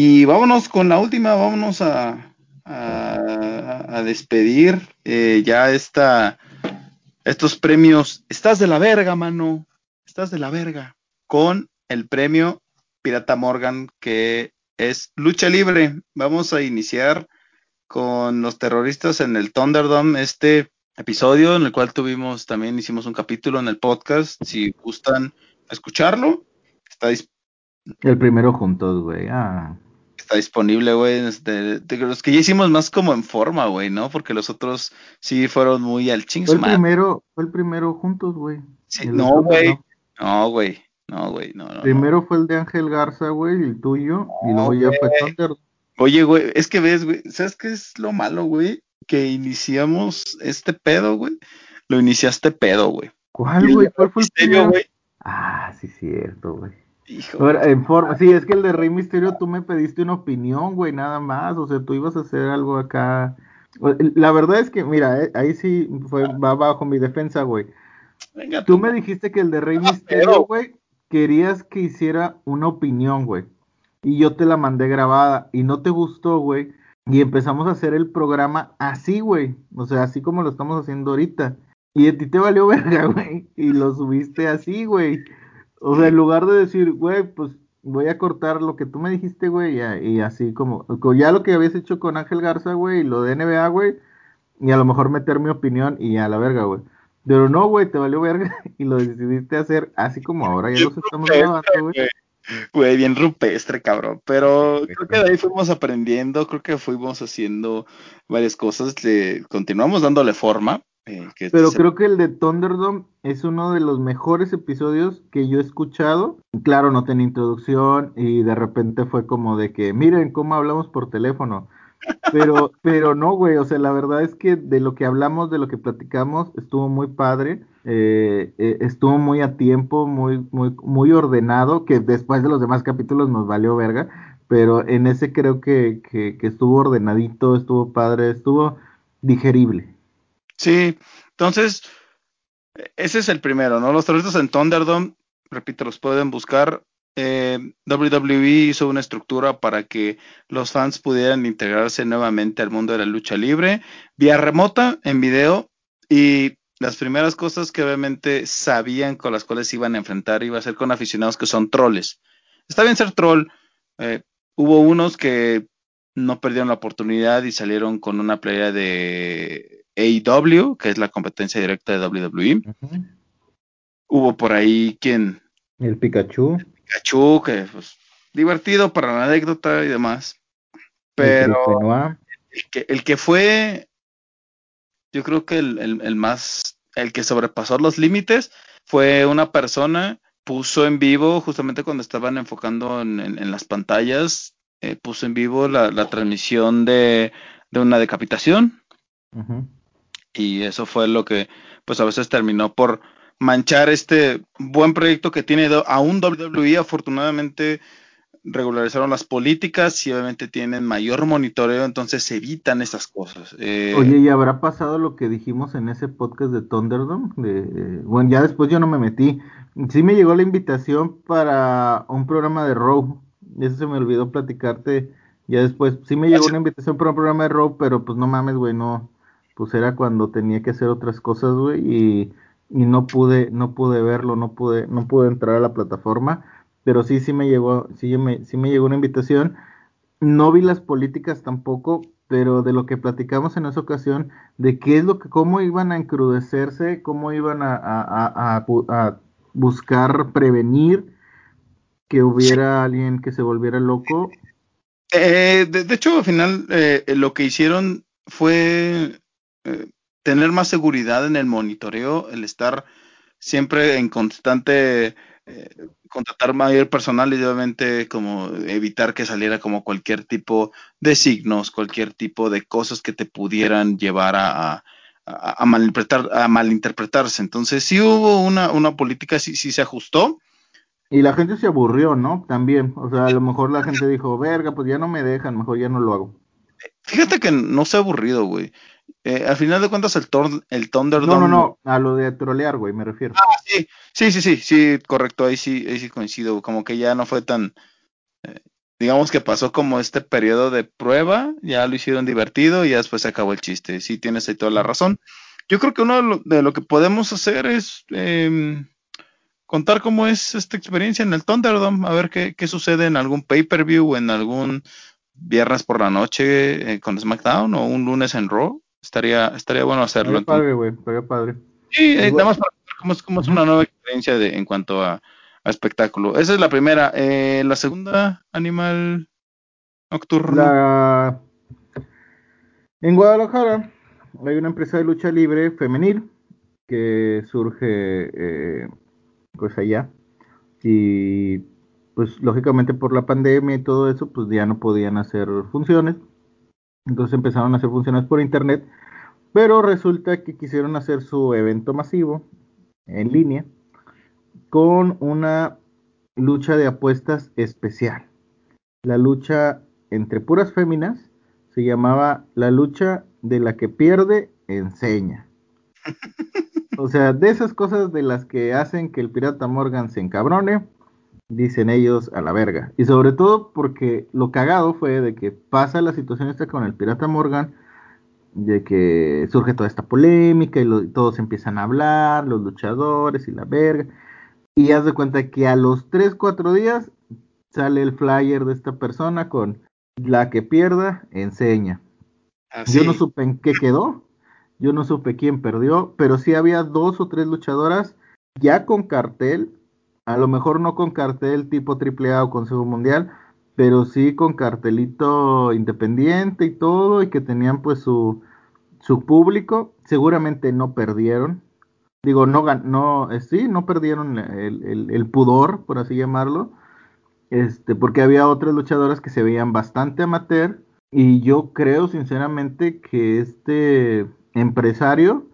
Y vámonos con la última, vámonos a, a, despedir eh, ya esta, estos premios. Estás de la verga, mano. Estás de la verga. Con el premio Pirata Morgan, que es lucha libre. Vamos a iniciar con los terroristas en el Thunderdome, este episodio en el cual tuvimos, también hicimos un capítulo en el podcast. Si gustan escucharlo, está disponible el primero juntos, güey. Ah. Está disponible, güey. De, de, los que ya hicimos más como en forma, güey, ¿no? Porque los otros sí fueron muy al ching. Fue el primero, fue el primero juntos, güey. Sí, no, güey. No, güey. No, güey. No, no, primero fue el de Ángel Garza, güey, el tuyo. y luego ya fue Thunder. Oye, güey, es que ves, güey. ¿Sabes qué es lo malo, güey? Que iniciamos este pedo, güey. Lo iniciaste pedo, güey. ¿Cuál, güey? ¿Cuál fue el güey? Ah, sí, cierto, güey. Hijo. en forma, sí, es que el de Rey Misterio tú me pediste una opinión, güey, nada más. O sea, tú ibas a hacer algo acá. La verdad es que, mira, eh, ahí sí fue, va bajo mi defensa, güey. Venga, tú me dijiste que el de Rey Misterio, güey, querías que hiciera una opinión, güey. Y yo te la mandé grabada y no te gustó, güey. Y empezamos a hacer el programa así, güey. O sea, así como lo estamos haciendo ahorita. Y a ti te valió verga, güey. Y lo subiste así, güey. O sea, en lugar de decir, güey, pues voy a cortar lo que tú me dijiste, güey, y, así como, ya lo que habías hecho con Ángel Garza, güey, y lo de NBA, güey, y a lo mejor meter mi opinión y a la verga, güey. Pero no, güey, te valió verga y lo decidiste hacer así como ahora, ya los estamos grabando, güey. Güey, bien rupestre, cabrón. Pero creo que de ahí fuimos aprendiendo, creo que fuimos haciendo varias cosas, le, continuamos dándole forma. Eh, Pero creo que el de Thunderdome es uno de los mejores episodios que yo he escuchado. Claro, no tenía introducción y de repente fue como de que, miren cómo hablamos por teléfono. Pero, pero no, güey, o sea, la verdad es que de lo que hablamos, de lo que platicamos, estuvo muy padre, eh, eh, estuvo muy a tiempo, muy, muy, muy ordenado, que después de los demás capítulos nos valió verga, pero en ese creo que, que, que estuvo ordenadito, estuvo padre, estuvo digerible. Sí, entonces, ese es el primero, ¿no? Los terroristas en Thunderdome, repito, los pueden buscar. Eh, WWE hizo una estructura para que los fans pudieran integrarse nuevamente al mundo de la lucha libre, vía remota, en video, y las primeras cosas que obviamente sabían con las cuales iban a enfrentar iba a ser con aficionados que son troles. Está bien ser troll. Eh, hubo unos que no perdieron la oportunidad y salieron con una playa de AEW, que es la competencia directa de WWE. Hubo por ahí quien. El Pikachu. Pikachu, que pues divertido para la anécdota y demás. Pero el, que, el que fue, yo creo que el, más, el que sobrepasó los límites fue una persona, puso en vivo, justamente cuando estaban enfocando en, las pantallas, eh, puso en vivo la, transmisión de, una decapitación y eso fue lo que pues a veces terminó por manchar este buen proyecto que tiene aún WWE afortunadamente regularizaron las políticas y obviamente tienen mayor monitoreo, entonces se evitan esas cosas. Eh, Oye, ¿y habrá pasado lo que dijimos en ese podcast de Thunderdome? De, bueno, ya después yo no me metí. Sí me llegó la invitación para un programa de Raw. Eso se me olvidó platicarte. Ya después, sí me llegó una invitación para un programa de Raw, pero pues no mames, güey, no, pues era cuando tenía que hacer otras cosas, güey, y, y, no pude, no pude verlo, no pude, no pude entrar a la plataforma, pero sí, sí me llegó, sí me, sí me llegó una invitación. No vi las políticas tampoco, pero de lo que platicamos en esa ocasión, de qué es lo que, cómo iban a encrudecerse, cómo iban a, a, a, a buscar prevenir que hubiera alguien que se volviera loco. Eh, de, hecho, al final eh, lo que hicieron fue eh, tener más seguridad en el monitoreo, el estar siempre en constante contratar mayor personal y obviamente como evitar que saliera como cualquier tipo de signos, cualquier tipo de cosas que te pudieran llevar a, a, malinterpretar, a malinterpretarse. Entonces sí hubo una, una política, sí, sí se ajustó. Y la gente se aburrió, ¿no? También. O sea, a lo mejor la gente dijo, verga, pues ya no me dejan, mejor ya no lo hago. Fíjate que no se ha aburrido, güey. Eh, al final de cuentas, el, tor el Thunderdome. No, no, no, a lo de trolear, güey, me refiero. Ah, sí, sí, sí, sí, sí, correcto, ahí sí, ahí sí coincido. Como que ya no fue tan. Eh, digamos que pasó como este periodo de prueba, ya lo hicieron divertido y ya después se acabó el chiste. Sí, tienes ahí toda la razón. Yo creo que uno de lo, que podemos hacer es eh, contar cómo es esta experiencia en el Thunderdome, a ver qué, qué sucede en algún pay-per-view o en algún viernes por la noche eh, con SmackDown o un lunes en Raw. Estaría, estaría bueno hacerlo. padre, güey, padre. Sí, eh, nada más para ver cómo es, cómo es una nueva experiencia de, en cuanto a, espectáculo. Esa es la primera. Eh, la segunda, Animal Nocturno. En Guadalajara hay una empresa de lucha libre femenil que surge eh, pues allá y pues lógicamente por la pandemia y todo eso pues ya no podían hacer funciones entonces empezaron a hacer funciones por internet pero resulta que quisieron hacer su evento masivo en línea con una lucha de apuestas especial. La lucha entre puras féminas se llamaba la lucha de la que pierde enseña. O sea, de esas cosas de las que hacen que el pirata Morgan se encabrone, dicen ellos a la verga. Y sobre todo porque lo cagado fue de que pasa la situación esta con el pirata Morgan, de que surge toda esta polémica y todos empiezan a hablar, los luchadores y la verga. Y haz de cuenta que a los 3, 4 días sale el flyer de esta persona con la que pierda, enseña. Yo no supe en qué quedó, yo no supe quién perdió, pero sí había dos o tres luchadoras ya con cartel, a lo mejor no con cartel tipo AAA o Consejo Mundial, pero sí con cartelito independiente y todo, y que tenían pues su, su público, seguramente no perdieron, digo, no, no eh, sí, no perdieron el, pudor, por así llamarlo, este, porque había otras luchadoras que se veían bastante amateur, y yo creo sinceramente que este empresario,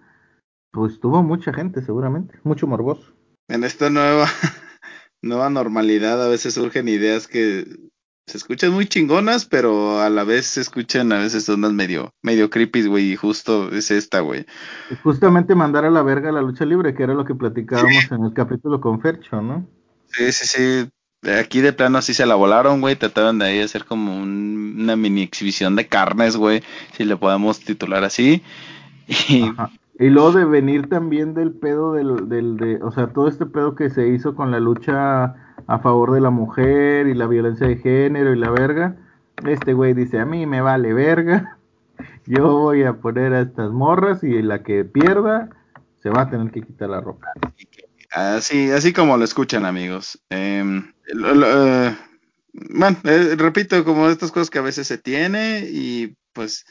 pues tuvo mucha gente seguramente, mucho morboso. En esta nueva, nueva normalidad a veces surgen ideas que se escuchan muy chingonas, pero a la vez se escuchan a veces unas medio, medio creepy, güey, y justo es esta, güey. Justamente mandar a la verga la lucha libre, que era lo que platicábamos en el capítulo con Fercho, ¿no? Sí, sí, sí. Aquí de plano así se la volaron, güey. Trataron de ahí hacer como una mini exhibición de carnes, güey. Si le podemos titular así. Y, y luego de venir también del pedo del, del de, o sea, todo este pedo que se hizo con la lucha a favor de la mujer y la violencia de género y la verga. Este güey dice, a mí me vale verga, yo voy a poner a estas morras y la que pierda se va a tener que quitar la ropa. Así, así como lo escuchan amigos. Em, eh, bueno, eh, repito, como estas cosas que a veces se tiene y pues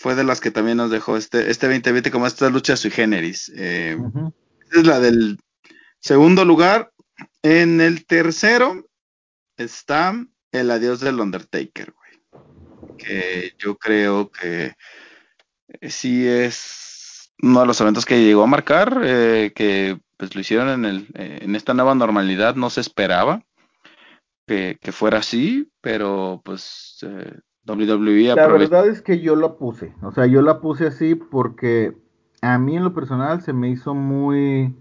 fue de las que también nos dejó este, este 2020 como estas luchas sui generis. Eh, es la del segundo lugar, en el tercero está el adiós del Undertaker, güey. Que yo creo que eh, sí es uno de los eventos que llegó a marcar, eh, que pues lo hicieron en, el, eh, en esta nueva normalidad, no se esperaba que, fuera así, pero pues WWE La verdad es que yo lo puse, o sea, yo la puse así porque a mí en lo personal se me hizo muy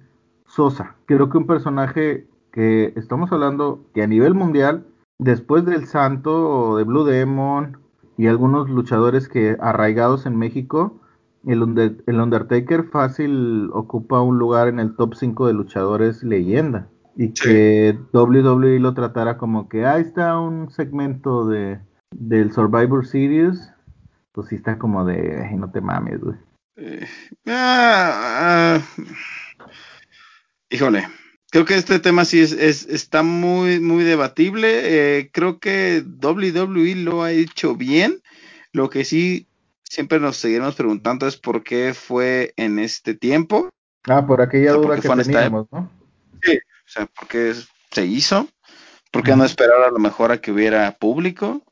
sosa. Creo que un personaje que estamos hablando que a nivel mundial, después del Santo o de Blue Demon y algunos luchadores que arraigados en México, el, Undertaker fácil ocupa un lugar en el top 5 de luchadores leyenda. Y que WWE lo tratara como que ahí está un segmento de, del Survivor Series, pues sí está como de, no te mames, güey. Eh, ah, ah, híjole, creo que este tema sí es, está muy, muy debatible. Eh, creo que WWE lo ha hecho bien. Lo que sí siempre nos seguiremos preguntando es por qué fue en este tiempo. Ah, por aquella duda que teníamos, ¿no? Sí, o sea, por qué se hizo, por qué no esperar a lo mejor a que hubiera público.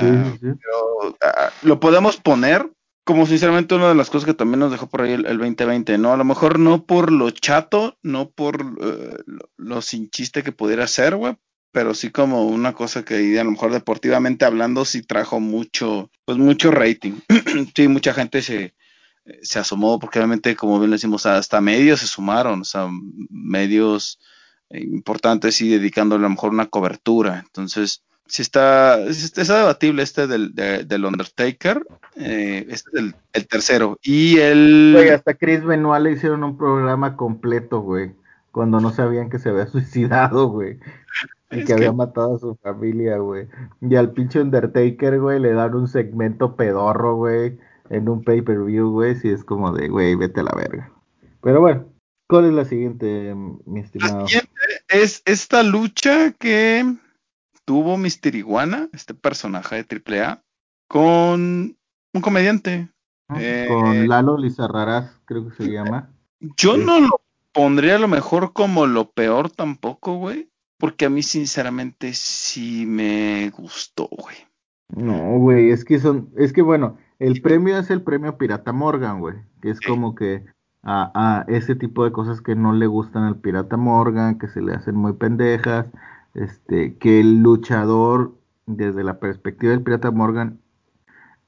Ah, pero, ah, lo podemos poner como sinceramente una de las cosas que también nos dejó por ahí el, 2020, ¿no? A lo mejor no por lo chato, no por eh, lo, sin chiste que pudiera ser, güey, pero sí como una cosa que a lo mejor deportivamente hablando sí trajo mucho, pues mucho rating. sí, mucha gente se, se asomó porque obviamente, como bien le decimos, hasta medios se sumaron, o sea, medios importantes y dedicándole a lo mejor una cobertura. Entonces, si está, está debatible este del, del Undertaker, eh, este es el, tercero. Y el... Güey, hasta Chris Benoit le hicieron un programa completo, güey, cuando no sabían que se había suicidado, güey. Y que, había matado a su familia, güey. Y al pinche Undertaker, güey, le dan un segmento pedorro, güey, en un pay-per-view, güey, si es como de, güey, vete a la verga. Pero bueno, ¿cuál es la siguiente, mi estimado? La siguiente es esta lucha que tuvo Mister Iguana, este personaje de AAA, con un comediante. Eh, con Lalo Lizarraraz, creo que se llama. Yo no lo pondría a lo mejor como lo peor tampoco, güey. Porque a mí, sinceramente, sí me gustó, güey. No, güey, es que son, es que bueno, el premio es el premio Pirata Morgan, güey, que es como que a, a, ese tipo de cosas que no le gustan al Pirata Morgan, que se le hacen muy pendejas, este, que el luchador, desde la perspectiva del Pirata Morgan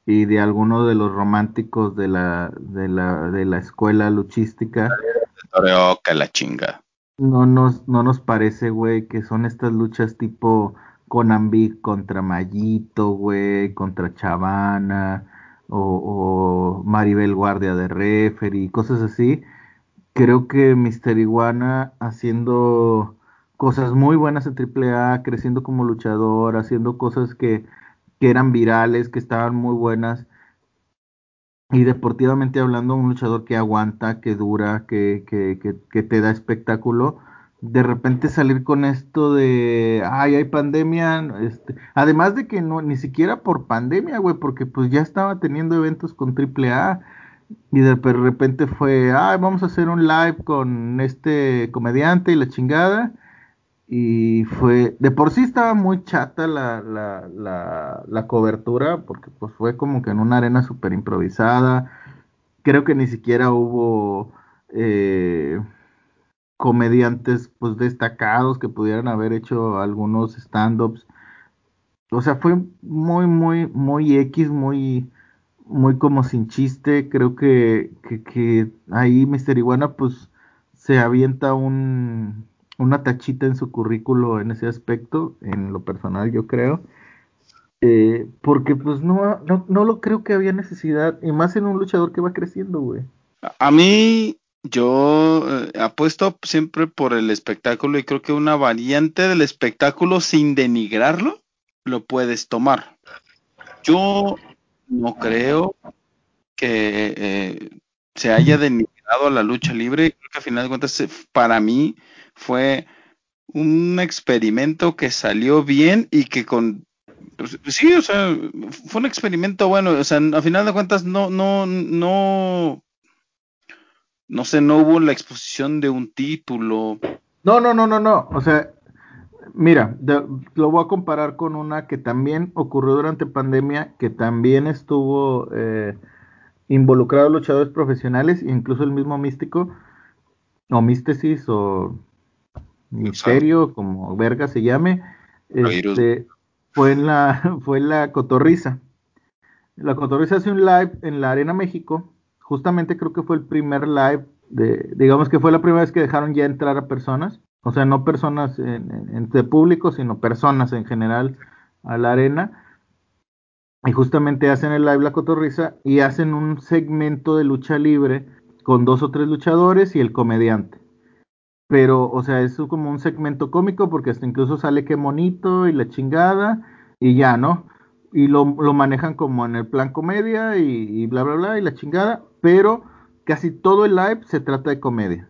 y de algunos de los románticos de la, de la, de la escuela luchística, que la chinga. No nos, no nos parece, güey, que son estas luchas tipo Conambi contra Mayito, güey, contra Chavana, o, o Maribel Guardia de Referee, cosas así. Creo que Mister Iguana haciendo cosas muy buenas en AAA, creciendo como luchador, haciendo cosas que, eran virales, que estaban muy buenas. Y deportivamente hablando, un luchador que aguanta, que dura, que, que, que, te da espectáculo. De repente salir con esto de, ay, hay pandemia, este, además de que no, ni siquiera por pandemia, güey, porque pues ya estaba teniendo eventos con AAA y de repente fue, ay, vamos a hacer un live con este comediante y la chingada y fue, de por sí estaba muy chata la, la, la, la cobertura, porque pues fue como que en una arena súper improvisada, creo que ni siquiera hubo eh, comediantes pues destacados que pudieran haber hecho algunos stand-ups, o sea, fue muy, muy, muy X, muy, muy como sin chiste, creo que, que, que ahí Mister Iguana pues se avienta un una tachita en su currículo en ese aspecto, en lo personal yo creo, eh, porque pues no, no, lo creo que había necesidad, y más en un luchador que va creciendo, güey. A mí, yo eh, apuesto siempre por el espectáculo y creo que una variante del espectáculo sin denigrarlo, lo puedes tomar. Yo no creo que eh, se haya denigrado a la lucha libre, creo que a final de cuentas para mí fue un experimento que salió bien y que con pues, sí, o sea, fue un experimento bueno, o sea, a final de cuentas no no no no sé, no hubo la exposición de un título. No, no, no, no, no, o sea, mira, lo voy a comparar con una que también ocurrió durante pandemia, que también estuvo eh, involucrado luchadores profesionales, incluso el mismo místico, o místesis, o Misterio, como verga se llame, este, fue en la, fue en la cotorriza. La cotorriza hace un live en la Arena México. Justamente creo que fue el primer live de, digamos que fue la primera vez que dejaron ya entrar a personas. O sea, no personas en, de público, sino personas en general a la arena. Y justamente hacen el live La Cotorriza y hacen un segmento de lucha libre con dos o tres luchadores y el comediante pero, o sea, es como un segmento cómico porque hasta incluso sale que monito y la chingada y ya, ¿no? Y lo, manejan como en el plan comedia y, bla, bla, bla y la chingada, pero casi todo el live se trata de comedia.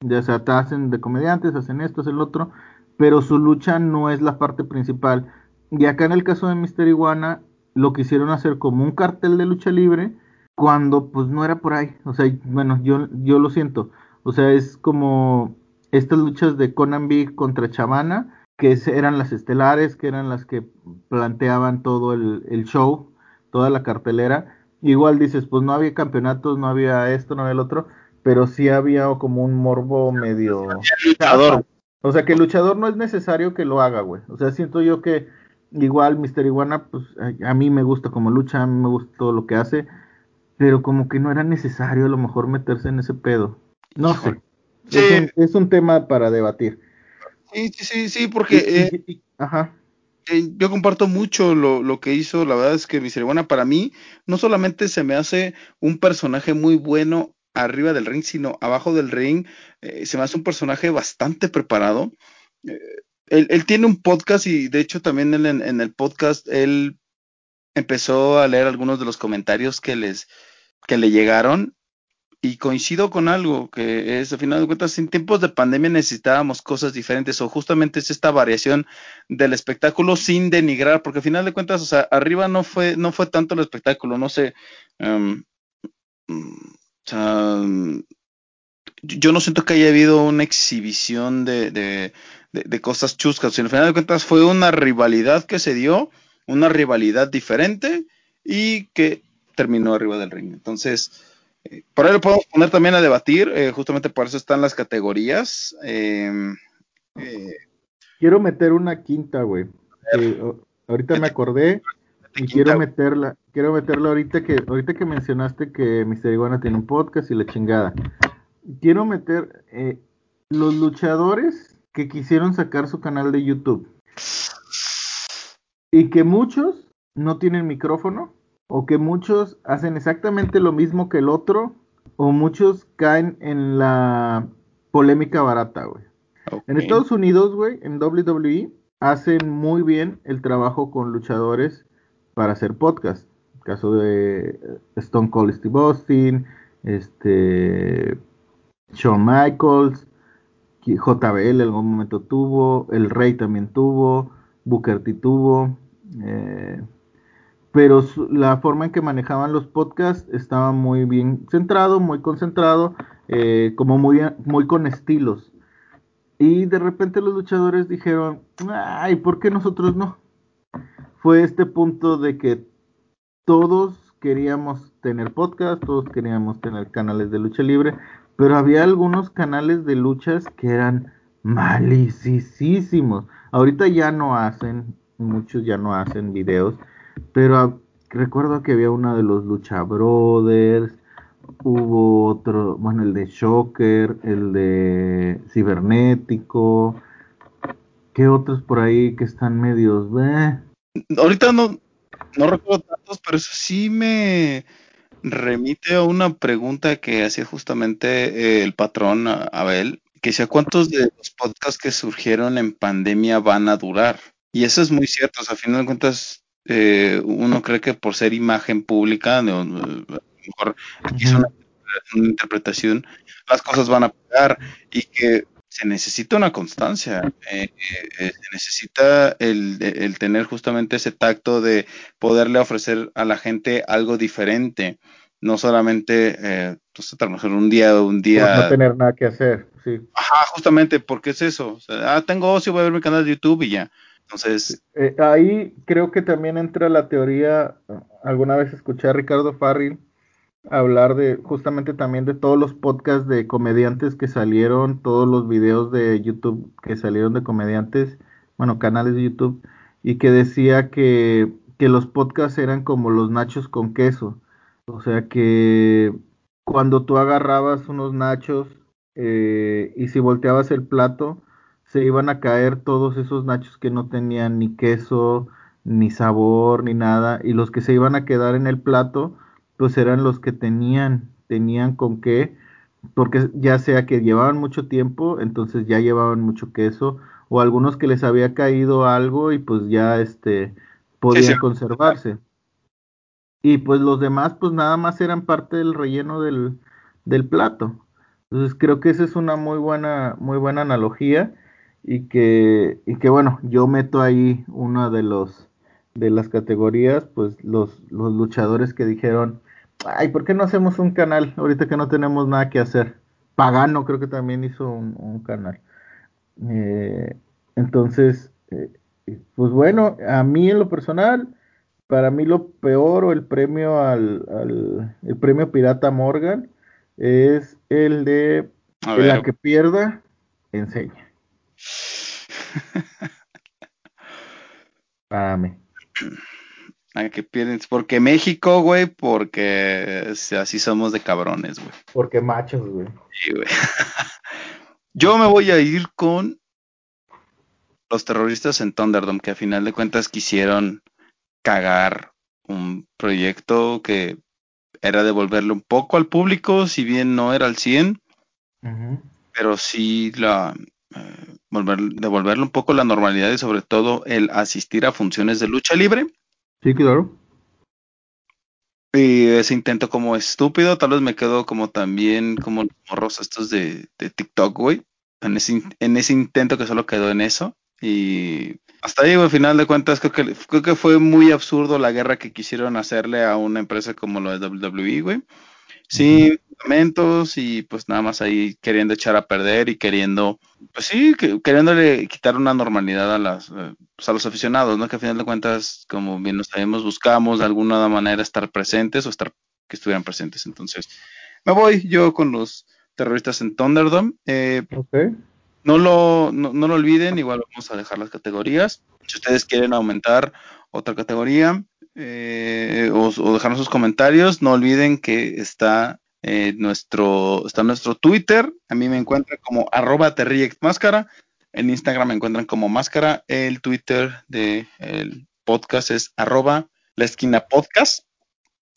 Ya sea, te hacen de comediantes, hacen esto, hacen lo otro, pero su lucha no es la parte principal. Y acá en el caso de Mister Iguana, lo quisieron hacer como un cartel de lucha libre, cuando pues no era por ahí. O sea, bueno, yo, yo lo siento. O sea, es como estas luchas de Conan Big contra Chavana, que eran las estelares, que eran las que planteaban todo el, el show, toda la cartelera. Igual dices, pues no había campeonatos, no había esto, no había el otro, pero sí había como un morbo medio... Luchador. O sea, que el luchador no es necesario que lo haga, güey. O sea, siento yo que igual Mister Iguana, pues a, mí me gusta como lucha, a mí me gusta todo lo que hace, pero como que no era necesario a lo mejor meterse en ese pedo. No sé. Es, un, tema para debatir. Sí, sí, sí, sí, porque... Eh, ajá. Eh, yo comparto mucho lo, lo, que hizo, la verdad es que Mister Iguana para mí no solamente se me hace un personaje muy bueno arriba del ring, sino abajo del ring. Eh, se me hace un personaje bastante preparado. Eh, él, tiene un podcast y de hecho también en, el podcast él empezó a leer algunos de los comentarios que les que le llegaron y coincido con algo que es, al final de cuentas, en tiempos de pandemia necesitábamos cosas diferentes o justamente es esta variación del espectáculo sin denigrar, porque al final de cuentas, o sea, arriba no fue, no fue tanto el espectáculo, no sé, o sea, yo no siento que haya habido una exhibición de, de, de, cosas chuscas. Al final de cuentas fue una rivalidad que se dio, una rivalidad diferente y que terminó arriba del ring. Entonces, por ahí lo podemos poner también a debatir, eh, justamente por eso están las categorías. Em, eh, Quiero meter una quinta, güey. ahorita me acordé y quiero meterla, quiero meterla ahorita que, ahorita que mencionaste que Mister Iguana tiene un podcast y la chingada. Quiero meter eh, los luchadores que quisieron sacar su canal de YouTube. Y que muchos no tienen micrófono, o que muchos hacen exactamente lo mismo que el otro, o muchos caen en la polémica barata, güey. En Estados Unidos, güey, en WWE, hacen muy bien el trabajo con luchadores para hacer podcast. El caso de eh, Stone Cold Steve Austin, este, Shawn Michaels, JBL en algún momento tuvo, El Rey también tuvo, Booker T tuvo, eh, pero la forma en que manejaban los podcasts estaba muy bien centrado, muy concentrado, eh, como muy, muy con estilos. Y de repente los luchadores dijeron, ay, ¿por qué nosotros no? fue este punto de que todos queríamos tener podcast, todos queríamos tener canales de lucha libre, pero había algunos canales de luchas que eran malicísimos. Ahorita ya no hacen, muchos ya no hacen videos, pero recuerdo que había uno de los Lucha Brothers, hubo otro, bueno, el de Shocker, el de Cibernético, ¿qué otros por ahí que están medios, eh? ahorita no, no recuerdo tantos, pero eso sí me remite a una pregunta que hacía justamente eh, el patrón Abel, que decía cuántos de los podcasts que surgieron en pandemia van a durar. Y eso es muy cierto, o sea, a fin de cuentas, eh, uno cree que por ser imagen pública, a lo mejor es una, una, interpretación, las cosas van a pegar y que se necesita una constancia, eh, eh, se necesita el, tener justamente ese tacto de poderle ofrecer a la gente algo diferente, no solamente, eh, pues, a lo mejor un día, un día... no tener nada que hacer, sí. Ajá, justamente, porque es eso, ah, tengo ocio, voy a ver mi canal de YouTube y ya. Entonces... Eh, ahí creo que también entra la teoría, alguna vez escuché a Ricardo Farril, hablar de justamente también de todos los podcasts de comediantes que salieron, todos los videos de YouTube que salieron de comediantes, bueno, canales de YouTube, y que decía que, que los podcasts eran como los nachos con queso. O sea que cuando tú agarrabas unos nachos eh, y si volteabas el plato, se iban a caer todos esos nachos que no tenían ni queso, ni sabor, ni nada, y los que se iban a quedar en el plato, pues eran los que tenían, tenían con qué, porque ya sea que llevaban mucho tiempo, entonces ya llevaban mucho queso, o algunos que les había caído algo y pues ya este podían conservarse. Y pues los demás pues nada más eran parte del relleno del, del plato. Entonces creo que esa es una muy buena, muy buena analogía y que, y que bueno, yo meto ahí una de los de las categorías, pues los, los luchadores que dijeron, ay, ¿por qué no hacemos un canal ahorita que no tenemos nada que hacer? Pagano creo que también hizo un, canal. Eh, entonces, eh, pues bueno, a mí en lo personal, para mí lo peor o el premio al, al el premio Pirata Morgan es el de la que pierda, enseña. Párame. La que pierden, porque México, güey, porque así somos de cabrones, güey. Porque machos, güey. Sí, güey. Yo me voy a ir con los terroristas en Thunderdome, que a final de cuentas quisieron cagar un proyecto que era devolverle un poco al público, si bien no era al 100, pero sí la, eh, devolverle un poco la normalidad y sobre todo el asistir a funciones de lucha libre. Sí, claro. Y ese intento como estúpido, tal vez me quedo como también como los morros estos de, de TikTok, güey. En ese, en ese intento que solo quedó en eso. Y hasta ahí, al final de cuentas, creo que, creo que fue muy absurdo la guerra que quisieron hacerle a una empresa como lo de WWE, güey. Sí, fundamentos y pues nada más ahí queriendo echar a perder y queriendo, pues sí, queriéndole quitar una normalidad a las, eh, pues a los aficionados, ¿no? Que al final de cuentas, como bien nos sabemos, buscamos de alguna manera estar presentes o estar que estuvieran presentes. Entonces, me voy yo con los terroristas en Thunderdome. Eh, no lo, no, lo olviden, igual vamos a dejar las categorías. Si ustedes quieren aumentar otra categoría eh, o, dejarnos sus comentarios, no olviden que está eh, nuestro, está nuestro Twitter. A mí me encuentran como arroba máscara. En Instagram me encuentran como máscara. El Twitter del podcast es arroba la esquina.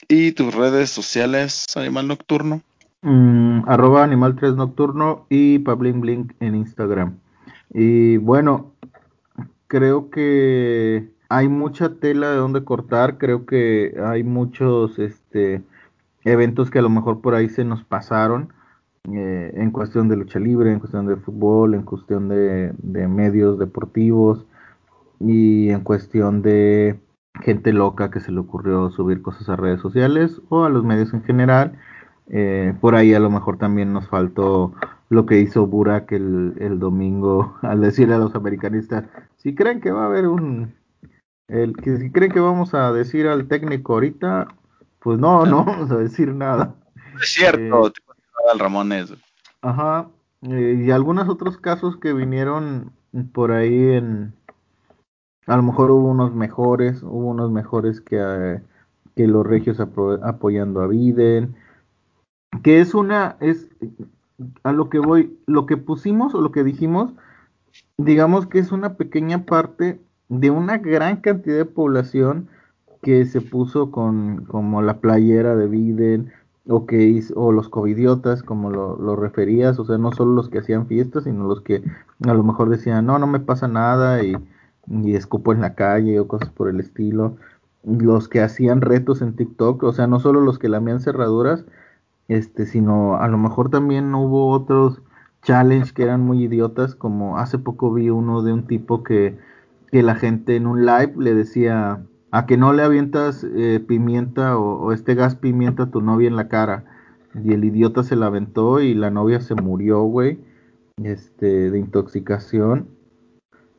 Y tus redes sociales, Animal Nocturno. Mm, arroba Animal 3 Nocturno y Pablin Blink en Instagram. Y bueno, creo que hay mucha tela de donde cortar, creo que hay muchos este, eventos que a lo mejor por ahí se nos pasaron eh, en cuestión de lucha libre, en cuestión de fútbol, en cuestión de, medios deportivos y en cuestión de gente loca que se le ocurrió subir cosas a redes sociales o a los medios en general. Eh, por ahí a lo mejor también nos faltó lo que hizo Burak el, el domingo al decirle a los americanistas, si creen que va a haber un, el, que si creen que vamos a decir al técnico ahorita, pues no, no vamos a decir nada. Es cierto, eh, al Ramones. Ajá, eh, y algunos otros casos que vinieron por ahí en, a lo mejor hubo unos mejores, hubo unos mejores que, que los regios apoyando a Biden, que es una, es a lo que voy, lo que pusimos o lo que dijimos, digamos que es una pequeña parte de una gran cantidad de población que se puso con como la playera de Biden o que hizo, o los covidiotas como lo, lo, referías, o sea, no solo los que hacían fiestas, sino los que a lo mejor decían, no, no me pasa nada y, y escupo en la calle o cosas por el estilo, los que hacían retos en TikTok, o sea, no solo los que lamían cerraduras, este, sino a lo mejor también hubo otros challenge que eran muy idiotas, como hace poco vi uno de un tipo que, que la gente en un live le decía a que no le avientas eh, pimienta o, este gas pimienta a tu novia en la cara. Y el idiota se la aventó y la novia se murió, güey, este, de intoxicación.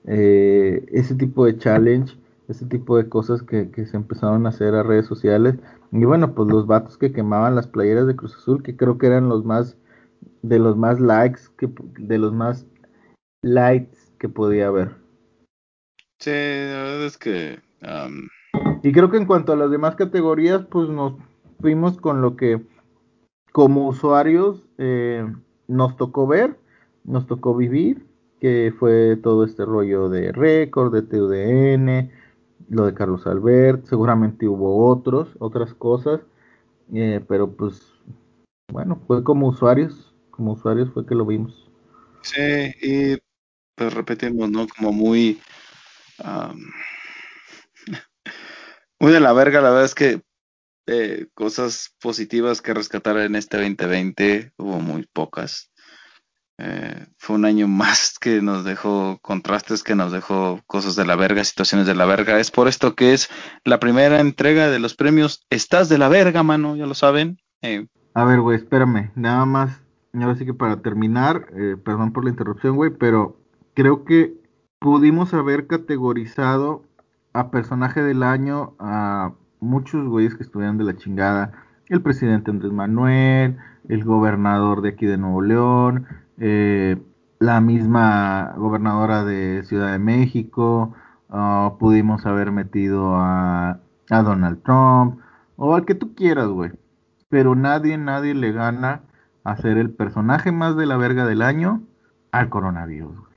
Eh, ese tipo de challenge, ese tipo de cosas que, que se empezaron a hacer a redes sociales, y bueno, pues los vatos que quemaban las playeras de Cruz Azul, que creo que eran los más, de los más likes, que, de los más likes que podía haber. Sí, la verdad es que... Y creo que en cuanto a las demás categorías, pues nos fuimos con lo que como usuarios eh, nos tocó ver, nos tocó vivir, que fue todo este rollo de récord, de TUDN, lo de Carlos Albert, seguramente hubo otros, otras cosas, eh, pero pues bueno, fue como usuarios, como usuarios fue que lo vimos. Sí, y pues repetimos, ¿no? Como muy... muy de la verga, la verdad es que eh, cosas positivas que rescatar en este 2020 hubo muy pocas. Eh, fue un año más que nos dejó contrastes, que nos dejó cosas de la verga, situaciones de la verga. Es por esto que es la primera entrega de los premios Estás de la verga, mano, ya lo saben. Eh, a ver, güey, espérame, nada más, ahora sí que para terminar, perdón por la interrupción, güey, pero creo que pudimos haber categorizado a personaje del año a muchos güeyes que estuvieron de la chingada. El presidente Andrés Manuel, el gobernador de aquí de Nuevo León, eh, la misma gobernadora de Ciudad de México, ah, pudimos haber metido a, a, Donald Trump, o al que tú quieras, güey. Pero nadie, nadie le gana a ser el personaje más de la verga del año al coronavirus, güey.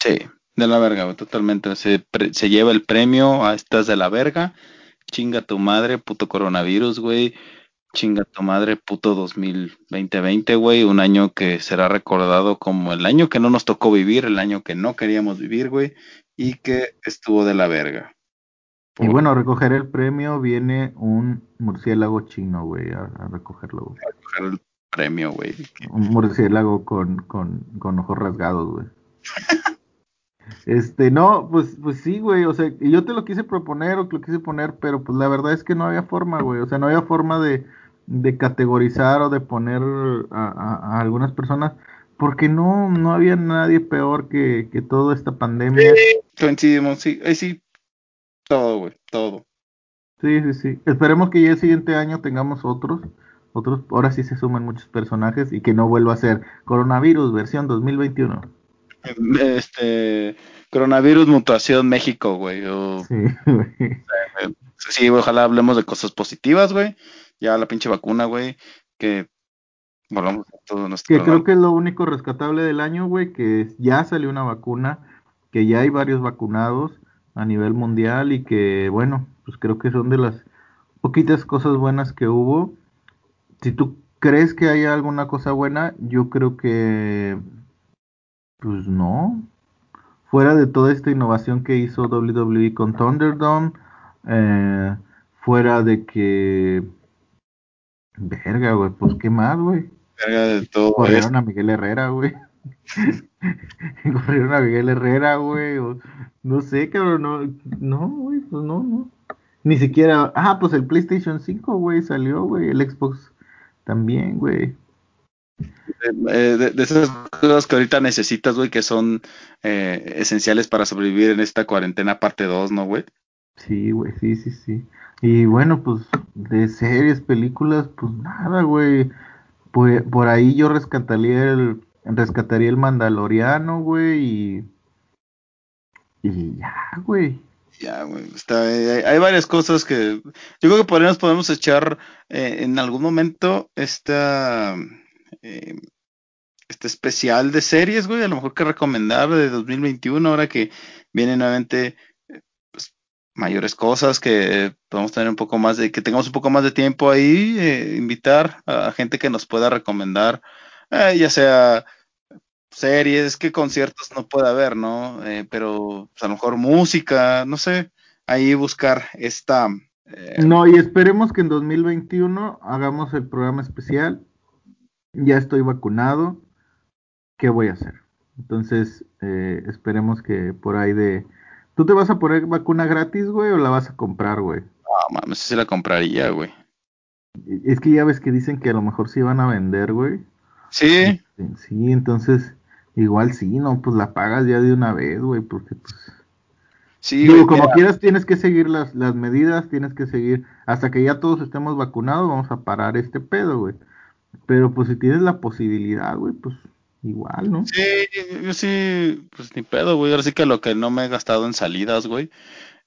Sí, de la verga, güey, totalmente. Se, se lleva el premio a estas de la verga. Chinga tu madre, puto coronavirus, güey. Chinga tu madre, puto 2020, güey. Un año que será recordado como el año que no nos tocó vivir, el año que no queríamos vivir, güey. Y que estuvo de la verga. Y bueno, a recoger el premio viene un murciélago chino, güey, a, recogerlo, güey. A recoger el premio, güey. Un murciélago con, con, con ojos rasgados, güey. Este, no, pues, pues sí, güey, o sea, yo te lo quise proponer o te lo quise poner, pero pues la verdad es que no había forma, güey, o sea, no había forma de, de categorizar o de poner a, algunas personas, porque no, no había nadie peor que, que toda esta pandemia. Sí, sí, sí, todo, güey, todo. Sí, sí, sí. Esperemos que ya el siguiente año tengamos otros, otros, ahora sí se suman muchos personajes y que no vuelva a ser coronavirus versión 2021. Este, coronavirus mutación México, güey. sí, ojalá hablemos de cosas positivas, güey ya la pinche vacuna, güey, que volvamos a todo nuestro... Que creo que es lo único rescatable del año, güey, que ya salió una vacuna, que ya hay varios vacunados a nivel mundial y que, bueno, pues creo que son de las poquitas cosas buenas que hubo. Si tú crees que hay alguna cosa buena, yo creo que, pues no. Fuera de toda esta innovación que hizo WWE con Thunderdome, eh, fuera de que Verga, güey, pues qué más, güey. Verga de todo. Corrieron a Miguel Herrera, güey. Corrieron a Miguel Herrera, güey. No sé, cabrón, no, no, güey, pues no, no. Ni siquiera, ah, pues el PlayStation 5, güey, salió, güey, el Xbox también, güey. Eh, de, esas cosas que ahorita necesitas, güey, que son eh, esenciales para sobrevivir en esta cuarentena parte 2, ¿no, güey? Sí, güey, sí, sí, sí. Y bueno, pues de series, películas, pues nada, güey. Pues, por ahí yo rescataría el, rescataría el Mandaloriano, güey, y, y ya, güey. Ya, güey, está, eh, hay, varias cosas que yo creo que podemos, podemos echar eh, en algún momento esta, eh, este especial de series, güey, a lo mejor que recomendar de 2021, ahora que viene nuevamente mayores cosas, que podemos tener un poco más de, que tengamos un poco más de tiempo ahí, eh, invitar a gente que nos pueda recomendar, eh, ya sea series, que conciertos no puede haber, ¿no? Eh, pero pues, a lo mejor música, no sé, ahí buscar esta... no, y esperemos que en 2021 hagamos el programa especial. Ya estoy vacunado. ¿Qué voy a hacer? Entonces, esperemos que por ahí de ¿Tú te vas a poner vacuna gratis, güey, o la vas a comprar, güey? No, mames, sí la compraría, güey. Es que ya ves que dicen que a lo mejor sí van a vender, güey. Sí. Este, sí, entonces, igual sí, no, pues la pagas ya de una vez, güey, porque pues... Sí, Digo, como quieras tienes que seguir las, las medidas, tienes que seguir, hasta que ya todos estemos vacunados, vamos a parar este pedo, güey. Pero pues si tienes la posibilidad, güey, pues igual, ¿no? Sí, yo sí, pues ni pedo, güey. Ahora sí que lo que no me he gastado en salidas, güey.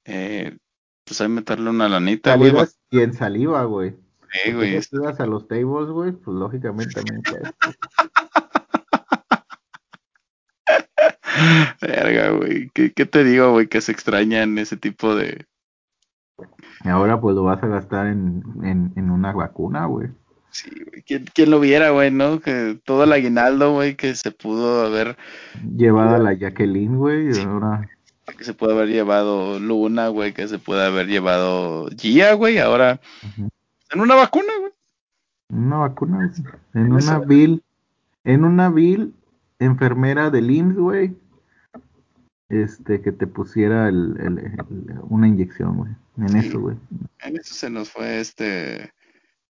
Eh, pues hay meterle una lanita, güey. Y en saliva, güey. Sí, güey. Si vas a los tables, güey, pues lógicamente también. Verga, güey. ¿Qué, ¿Qué, te digo, güey? Que se extraña en ese tipo de. Ahora pues lo vas a gastar en, en, en una vacuna, güey. Sí, güey. ¿Quién, lo viera, güey, no? Que todo el aguinaldo, güey, que se pudo haber... Llevado a la Jacqueline, güey, ahora... Que se puede haber llevado Luna, güey, que se puede haber llevado Gia, güey, ahora... En una vacuna, güey. Una vacuna, En una vil, en una vil enfermera del IMSS, güey. Este, que te pusiera el, una inyección, güey. En eso, güey. En eso se nos fue este.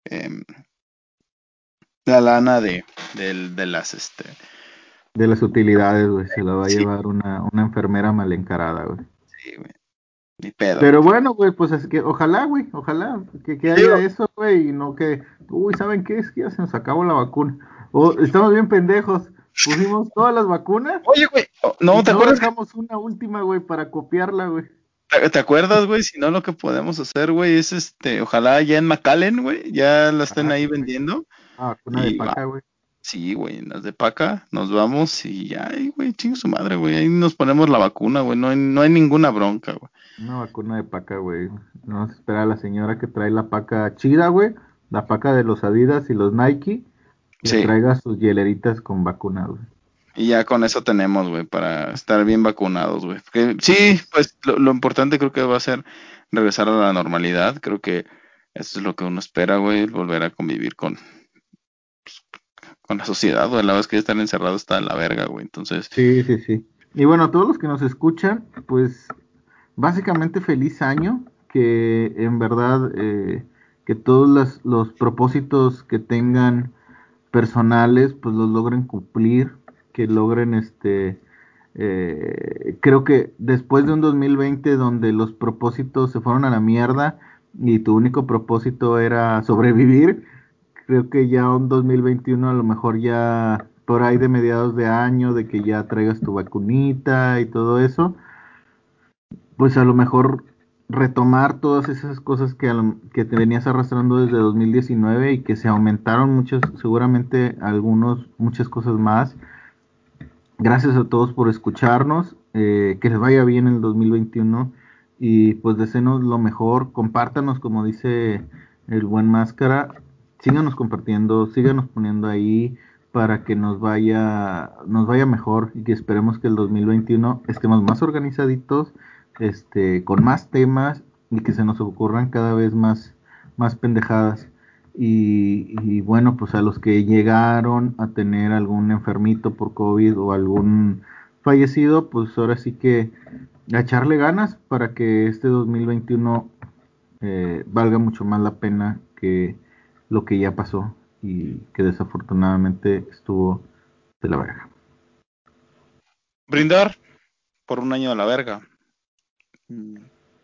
Em, la lana de, de, las, este. De las utilidades, güey. Se la va a llevar una, una enfermera mal encarada, güey. Sí, güey. Ni pedo. Pero bueno, güey, pues es que ojalá, güey, ojalá que, que haya eso, güey, y no que, uy, ¿saben qué? Es que ya se nos acabó la vacuna. O estamos bien pendejos. Pusimos todas las vacunas. Oye, güey, oh, no, ¿te acuerdas? dejamos una última, güey, para copiarla, güey. ¿Te acuerdas, güey? Si no, lo que podemos hacer, güey, es este, ojalá ya en McAllen, güey, ya la estén ahí vendiendo. Ah, una de paca, güey. Sí, güey, las de paca, nos vamos y ya, güey, chingo su madre, güey, ahí nos ponemos la vacuna, güey, no hay, no hay ninguna bronca, güey. Una vacuna de paca, güey. Espera a la señora que trae la paca chida, güey, la paca de los Adidas y los Nike, que traiga sus hieleritas con vacuna, güey. Y ya con eso tenemos, güey, para estar bien vacunados, güey. Sí, pues lo, importante creo que va a ser regresar a la normalidad. Creo que eso es lo que uno espera, güey, volver a convivir con, con la sociedad, güey. La vez que estar encerrado está en la verga, güey. Entonces. Sí, sí, sí. Y bueno, a todos los que nos escuchan, pues básicamente feliz año. Que en verdad, eh, que todos los, los propósitos que tengan personales, pues los logren cumplir que logren este eh, creo que después de un 2020 donde los propósitos se fueron a la mierda y tu único propósito era sobrevivir, creo que ya un 2021 a lo mejor ya por ahí de mediados de año, de que ya traigas tu vacunita y todo eso, pues a lo mejor retomar todas esas cosas que, que te venías arrastrando desde 2019 y que se aumentaron muchas, seguramente algunos, muchas cosas más Gracias a todos por escucharnos. Eh, que les vaya bien el 2021 y pues deseenos lo mejor. Compártanos, como dice el buen máscara. Síganos compartiendo, síganos poniendo ahí para que nos vaya, nos vaya mejor y que esperemos que el 2021 estemos más organizaditos, este, con más temas y que se nos ocurran cada vez más, más pendejadas. Y, bueno, pues a los que llegaron a tener algún enfermito por COVID o algún fallecido, pues ahora sí que a echarle ganas para que este 2021 eh, valga mucho más la pena que lo que ya pasó y que desafortunadamente estuvo de la verga. Brindar por un año de la verga. Mm,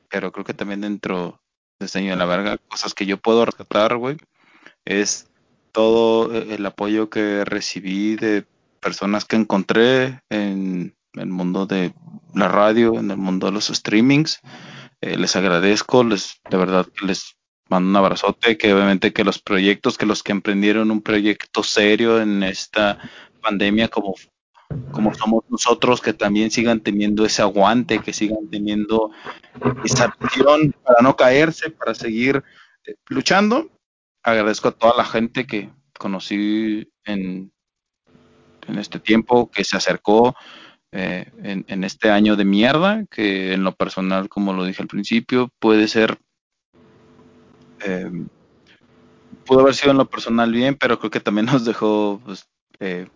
pero creo que también dentro de este año de la verga, cosas que yo puedo rescatar, güey, es todo el apoyo que recibí de personas que encontré en el mundo de la radio, en el mundo de los streamings. Eh, les agradezco, les de verdad les mando un abrazote, que obviamente que los proyectos, que los que emprendieron un proyecto serio en esta pandemia como como somos nosotros, que también sigan teniendo ese aguante, que sigan teniendo esa visión para no caerse, para seguir eh, luchando. Agradezco a toda la gente que conocí en, en este tiempo, que se acercó eh, en, este año de mierda, que en lo personal, como lo dije al principio, puede ser, eh, pudo haber sido en lo personal bien, pero creo que también nos dejó pues, eh,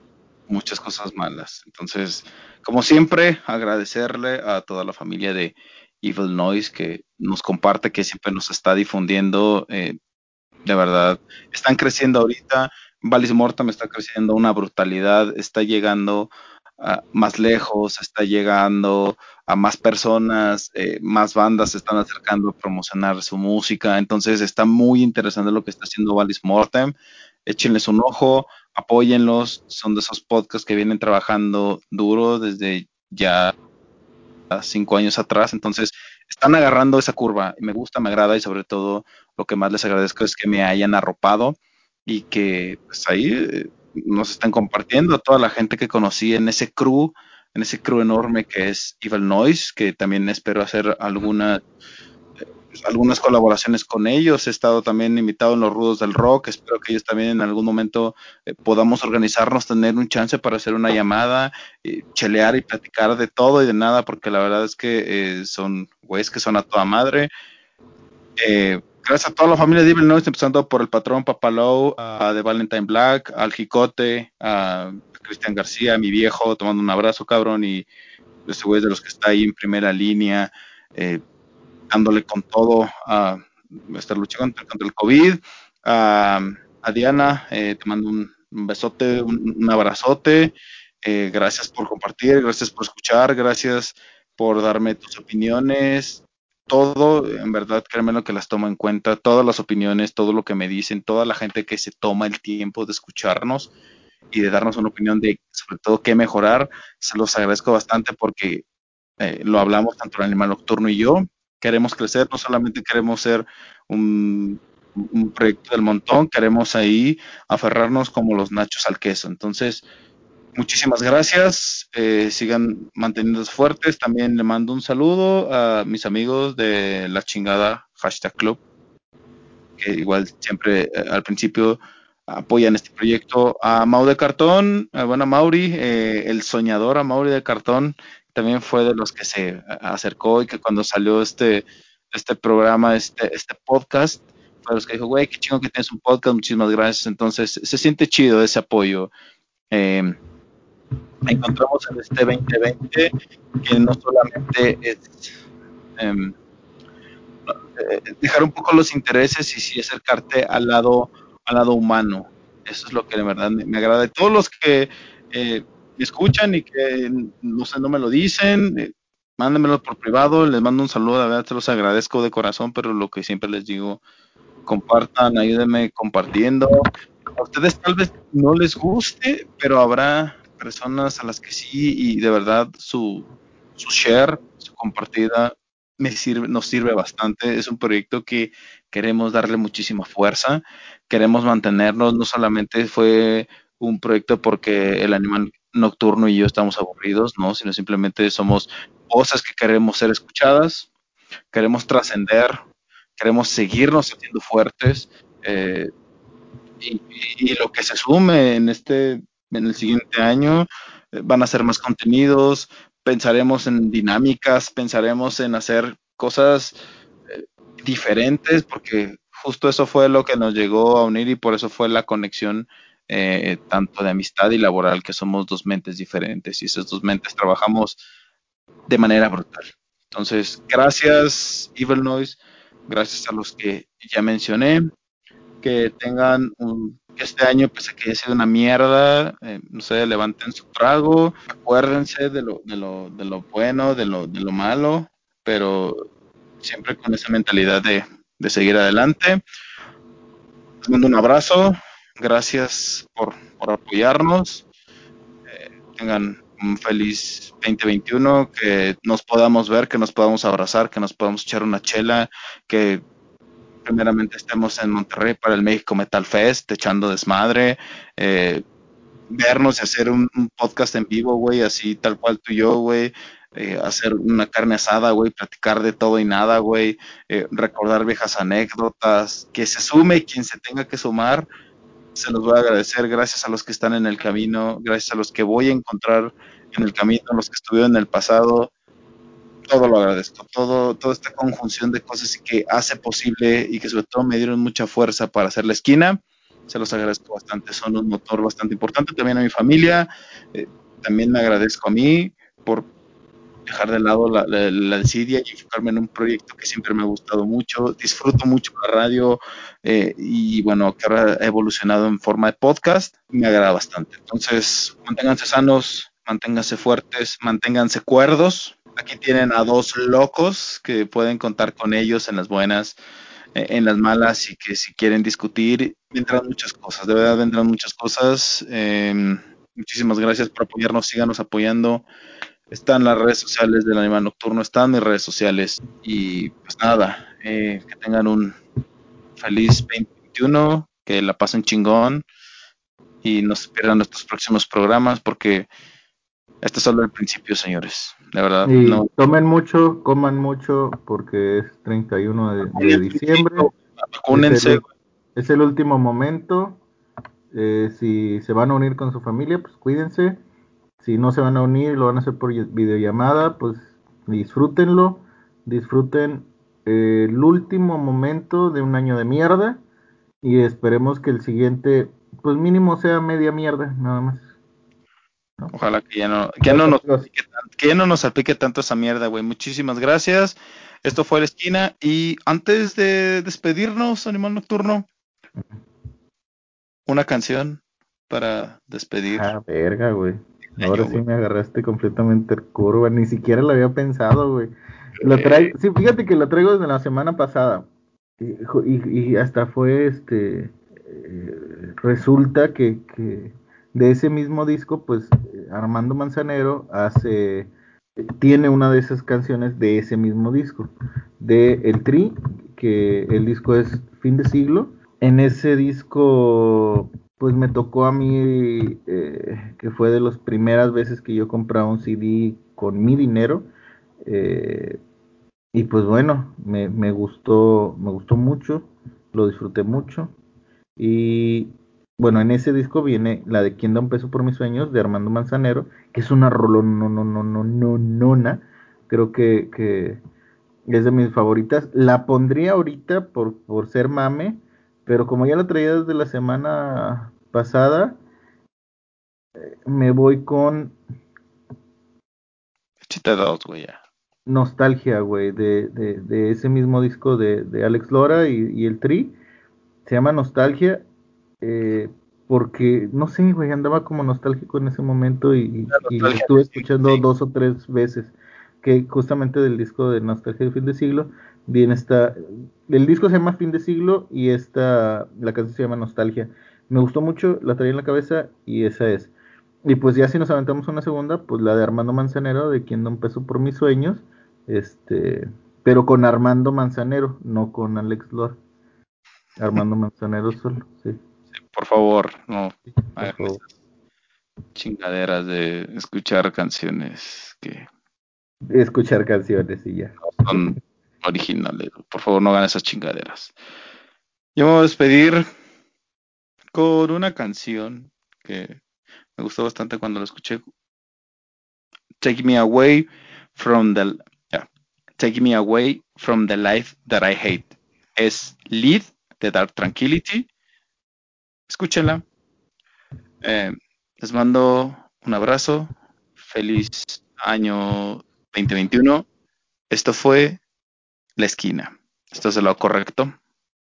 muchas cosas malas. Entonces, como siempre, agradecerle a toda la familia de Evil Noise que nos comparte, que siempre nos está difundiendo eh, de verdad. Están creciendo ahorita. Valis Mortam está creciendo una brutalidad, está llegando más lejos, está llegando a más personas, eh, más bandas se están acercando a promocionar su música. Entonces está muy interesante lo que está haciendo Valis Mortem. Échenles un ojo, apóyenlos. Son de esos podcasts que vienen trabajando duro desde ya cinco años atrás. Entonces, están agarrando esa curva me gusta, me agrada y sobre todo lo que más les agradezco es que me hayan arropado y que pues ahí eh, nos están compartiendo a toda la gente que conocí en ese crew, en ese crew enorme que es Evil Noise, que también espero hacer alguna algunas colaboraciones con ellos. He estado también invitado en los Rudos del Rock. Espero que ellos también en algún momento eh, podamos organizarnos, tener un chance para hacer una llamada, chelear y platicar de todo y de nada, porque la verdad es que eh, son güeyes que son a toda madre. Eh, gracias a toda la familia de Evil Noise, empezando por el patrón Papalou, a The Valentine Black, al Jicote, a Cristian García, mi viejo, tomando un abrazo, cabrón, y ese güey de los que está ahí en primera línea, eh, dándole con todo a estar luchando contra, el COVID. A, Diana, eh, te mando un, besote, un, abrazote. Eh, gracias por compartir, gracias por escuchar, gracias por darme tus opiniones. Todo, en verdad, créeme lo que las tomo en cuenta, todas las opiniones, todo lo que me dicen, toda la gente que se toma el tiempo de escucharnos y de darnos una opinión de sobre todo qué mejorar, se los agradezco bastante porque eh, lo hablamos tanto el animal nocturno y yo, queremos crecer, no solamente queremos ser un, proyecto del montón, queremos ahí aferrarnos como los nachos al queso. Entonces, muchísimas gracias, eh, sigan manteniéndose fuertes. También le mando un saludo a mis amigos de la chingada hashtag club, que igual siempre eh, al principio apoyan este proyecto. A Mau de Cartón, a bueno, Mauri, eh, el soñador a Mauri de Cartón, también fue de los que se acercó y que cuando salió este, este programa, este, este podcast, fue de los que dijo, güey, qué chingo que tienes un podcast, muchísimas gracias. Entonces, se siente chido ese apoyo. Eh, encontramos en este 2020 que no solamente es em, eh, dejar un poco los intereses y sí acercarte al lado, al lado humano. Eso es lo que de verdad me, agrada. De todos los que eh, me escuchan y que no sé, no me lo dicen, eh, mándenmelo por privado, les mando un saludo, de verdad se los agradezco de corazón, pero lo que siempre les digo, compartan, ayúdenme compartiendo. A ustedes tal vez no les guste, pero habrá personas a las que sí y de verdad su, su share, su compartida me sirve, nos sirve bastante. Es un proyecto que queremos darle muchísima fuerza, queremos mantenernos, no solamente fue un proyecto porque el animal nocturno y yo estamos aburridos, ¿no? Sino simplemente somos voces que queremos ser escuchadas, queremos trascender, queremos seguirnos haciendo fuertes. Eh, y, lo que se sume en este, en el siguiente año, eh, van a ser más contenidos, pensaremos en dinámicas, pensaremos en hacer cosas eh, diferentes, porque justo eso fue lo que nos llegó a unir y por eso fue la conexión eh, tanto de amistad y laboral, que somos dos mentes diferentes y esas dos mentes trabajamos de manera brutal. Entonces, gracias Evil Noise, gracias a los que ya mencioné, que tengan un, que este año, pese a que haya sido una mierda, eh, no sé, levanten su trago, acuérdense de lo, de lo, de lo bueno, de lo, de lo malo, pero siempre con esa mentalidad de, de seguir adelante. Les mando un abrazo, gracias por, apoyarnos. Eh, tengan un feliz 2021, que nos podamos ver, que nos podamos abrazar, que nos podamos echar una chela, que primeramente estemos en Monterrey para el México Metal Fest, echando desmadre, eh, vernos y hacer un, podcast en vivo, güey, así tal cual tú y yo, güey, eh, hacer una carne asada, güey, platicar de todo y nada, güey, recordar viejas anécdotas, que se sume quien se tenga que sumar, se los voy a agradecer. Gracias a los que están en el camino, gracias a los que voy a encontrar en el camino, los que estuvieron en el pasado. Todo lo agradezco, todo, toda esta conjunción de cosas que hace posible y que sobre todo me dieron mucha fuerza para hacer la esquina. Se los agradezco bastante, son un motor bastante importante. También a mi familia, eh, también me agradezco a mí por dejar de lado la, la, desidia y enfocarme en un proyecto que siempre me ha gustado mucho. Disfruto mucho la radio eh, y bueno, que ahora ha evolucionado en forma de podcast, me agrada bastante. Entonces, manténganse sanos, manténganse fuertes, manténganse cuerdos. Aquí tienen a dos locos que pueden contar con ellos en las buenas, eh, en las malas y que si quieren discutir, vendrán muchas cosas, de verdad vendrán muchas cosas. Em, muchísimas gracias por apoyarnos, síganos apoyando. Están las redes sociales del Animal Nocturno, están mis redes sociales. Y pues nada, eh, que tengan un feliz 2021, que la pasen chingón y no se pierdan nuestros próximos programas porque este es solo el principio, señores. De verdad. Y tomen mucho, coman mucho porque es 31 de, diciembre. Vacúnense. Es el, último momento. Eh, si se van a unir con su familia, pues cuídense si no se van a unir, lo van a hacer por videollamada, pues disfrútenlo, disfruten el último momento de un año de mierda y esperemos que el siguiente, pues mínimo sea media mierda, nada más. Ojalá que ya no, que no nos, que ya no nos aplique tanto esa mierda, güey. Muchísimas gracias. Esto fue la esquina. Y antes de despedirnos, Animal Nocturno, una canción para despedir. Ah, verga, güey. Ahora sí me agarraste completamente curva. Ni siquiera lo había pensado, güey. Lo traigo, sí, fíjate que lo traigo desde la semana pasada. Y, hasta fue este. Eh, resulta que, que, de ese mismo disco, pues Armando Manzanero hace. Tiene una de esas canciones de ese mismo disco, de El Tri, que el disco es Fin de Siglo. En ese disco, pues me tocó a mí, eh, que fue de las primeras veces que yo compraba un CD con mi dinero. Eh, y pues bueno, me, me, gustó, me gustó mucho, lo disfruté mucho. Y bueno, en ese disco viene la de Quién da un peso por mis sueños de Armando Manzanero, que es una rolón no no no no. Creo que, que es de mis favoritas. La pondría ahorita por, por ser mame, pero como ya la traía desde la semana pasada, eh, me voy con. Chita dos, güey, ya nostalgia, güey, de, de, de, ese mismo disco de, de Alex Lora y, el Tri. Se llama Nostalgia, eh, porque, no sé, güey, andaba como nostálgico en ese momento y, lo estuve escuchando dos o tres veces, que justamente del disco de Nostalgia de Fin de Siglo, viene esta, el disco se llama Fin de Siglo y esta, la canción se llama Nostalgia. Me gustó mucho, la traía en la cabeza y esa es. Y pues ya si nos aventamos una segunda, pues la de Armando Manzanero, de quien no un peso por mis sueños, este, pero con Armando Manzanero, no con Alex Lora. Armando Manzanero solo, sí. por favor, no chingaderas de escuchar canciones que escuchar canciones y ya. son originales. Por favor, no hagan esas chingaderas. Yo me voy a despedir con una canción que me gustó bastante cuando la escuché. Take Me Away from the Take Me Away from the Life That I Hate. Es Lead de Dark Tranquility. Escúchenla. Eh, les mando un abrazo. Feliz año 2021. Esto fue La Esquina. Esto es lo correcto.